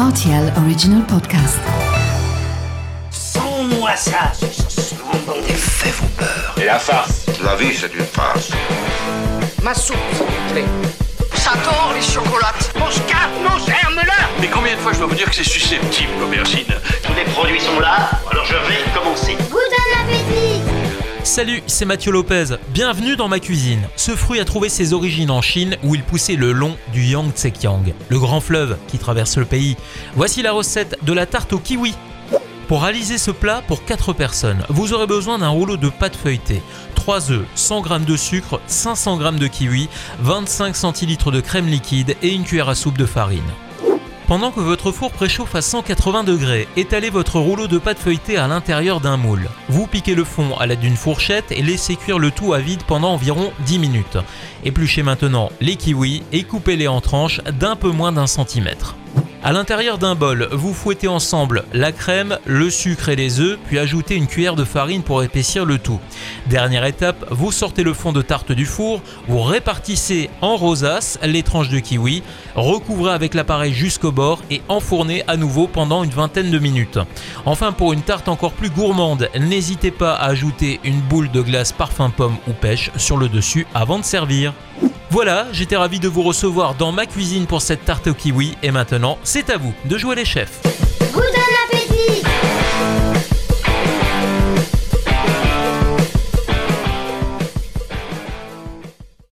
RTL Original Podcast. Sans-moi ça, Les faits vont peur. Et la farce La vie, c'est une farce. Ma soupe, s'il vous plaît. J'adore les chocolates. Mon scarpe, mon germe-là Mais combien de fois je dois vous dire que c'est susceptible, l'aubergine? Tous les produits sont là, alors je vais commencer. Salut, c'est Mathieu Lopez. Bienvenue dans ma cuisine. Ce fruit a trouvé ses origines en Chine où il poussait le long du Yangtze-Kiang, le grand fleuve qui traverse le pays. Voici la recette de la tarte au kiwi. Pour réaliser ce plat pour 4 personnes, vous aurez besoin d'un rouleau de pâte feuilletée, 3 œufs, 100 g de sucre, 500 g de kiwi, 25 centilitres de crème liquide et une cuillère à soupe de farine. Pendant que votre four préchauffe à 180 degrés, étalez votre rouleau de pâte feuilletée à l'intérieur d'un moule. Vous piquez le fond à l'aide d'une fourchette et laissez cuire le tout à vide pendant environ 10 minutes. Épluchez maintenant les kiwis et coupez-les en tranches d'un peu moins d'un centimètre. À l'intérieur d'un bol, vous fouettez ensemble la crème, le sucre et les œufs, puis ajoutez une cuillère de farine pour épaissir le tout. Dernière étape, vous sortez le fond de tarte du four, vous répartissez en rosace les tranches de kiwi, recouvrez avec l'appareil jusqu'au bord et enfournez à nouveau pendant une vingtaine de minutes. Enfin, pour une tarte encore plus gourmande, n'hésitez pas à ajouter une boule de glace parfum pomme ou pêche sur le dessus avant de servir. Voilà, j'étais ravi de vous recevoir dans ma cuisine pour cette tarte au kiwi et maintenant, c'est à vous de jouer les chefs.